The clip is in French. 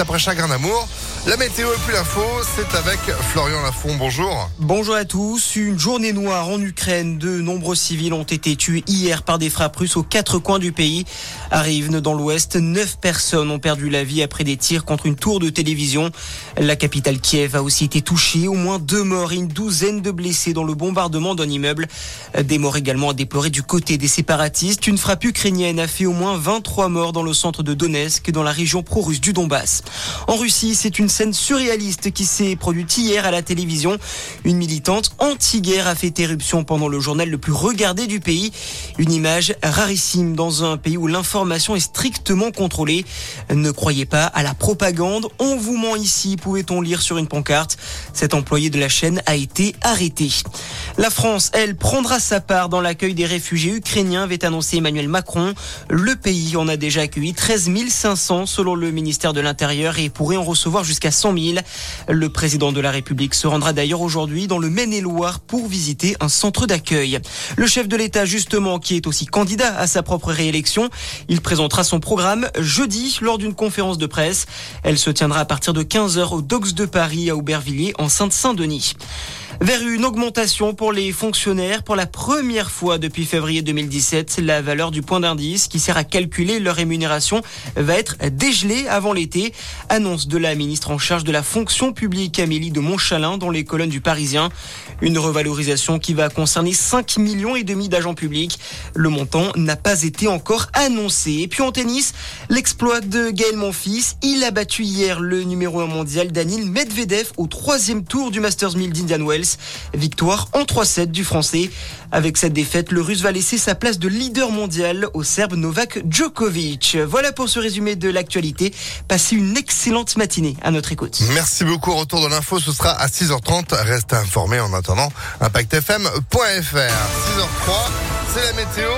juste après Chagrin d'amour. La météo et puis l'info, c'est avec Florian Lafont. Bonjour. Bonjour à tous. Une journée noire en Ukraine. De nombreux civils ont été tués hier par des frappes russes aux quatre coins du pays. À Rivne, dans l'ouest, neuf personnes ont perdu la vie après des tirs contre une tour de télévision. La capitale Kiev a aussi été touchée. Au moins deux morts et une douzaine de blessés dans le bombardement d'un immeuble. Des morts également à déplorer du côté des séparatistes. Une frappe ukrainienne a fait au moins 23 morts dans le centre de Donetsk, dans la région pro-russe du Donbass. En Russie, c'est une scène surréaliste qui s'est produite hier à la télévision. Une militante anti-guerre a fait éruption pendant le journal le plus regardé du pays. Une image rarissime dans un pays où l'information est strictement contrôlée. Ne croyez pas à la propagande. On vous ment ici, pouvait-on lire sur une pancarte? Cet employé de la chaîne a été arrêté. La France, elle, prendra sa part dans l'accueil des réfugiés ukrainiens, avait annoncé Emmanuel Macron. Le pays en a déjà accueilli 13 500 selon le ministère de l'Intérieur et pourrait en recevoir jusqu'à 100 000. Le président de la République se rendra d'ailleurs aujourd'hui dans le Maine-et-Loire pour visiter un centre d'accueil. Le chef de l'État, justement, qui est aussi candidat à sa propre réélection, il présentera son programme jeudi lors d'une conférence de presse. Elle se tiendra à partir de 15h au Dox de Paris à Aubervilliers en Sainte-Saint-Denis vers une augmentation pour les fonctionnaires. Pour la première fois depuis février 2017, la valeur du point d'indice qui sert à calculer leur rémunération va être dégelée avant l'été. Annonce de la ministre en charge de la fonction publique Amélie de Montchalin dans les colonnes du Parisien. Une revalorisation qui va concerner 5 millions et demi d'agents publics. Le montant n'a pas été encore annoncé. Et puis en tennis, l'exploit de Gaël Monfils. Il a battu hier le numéro 1 mondial Daniel Medvedev au troisième tour du Masters 1000 d'Indian Wells. Victoire en 3-7 du Français. Avec cette défaite, le Russe va laisser sa place de leader mondial au Serbe Novak Djokovic. Voilà pour ce résumé de l'actualité. Passez une excellente matinée à notre écoute. Merci beaucoup. Retour de l'info, ce sera à 6h30. Restez informés en attendant impactfm.fr. 6h03, c'est la météo.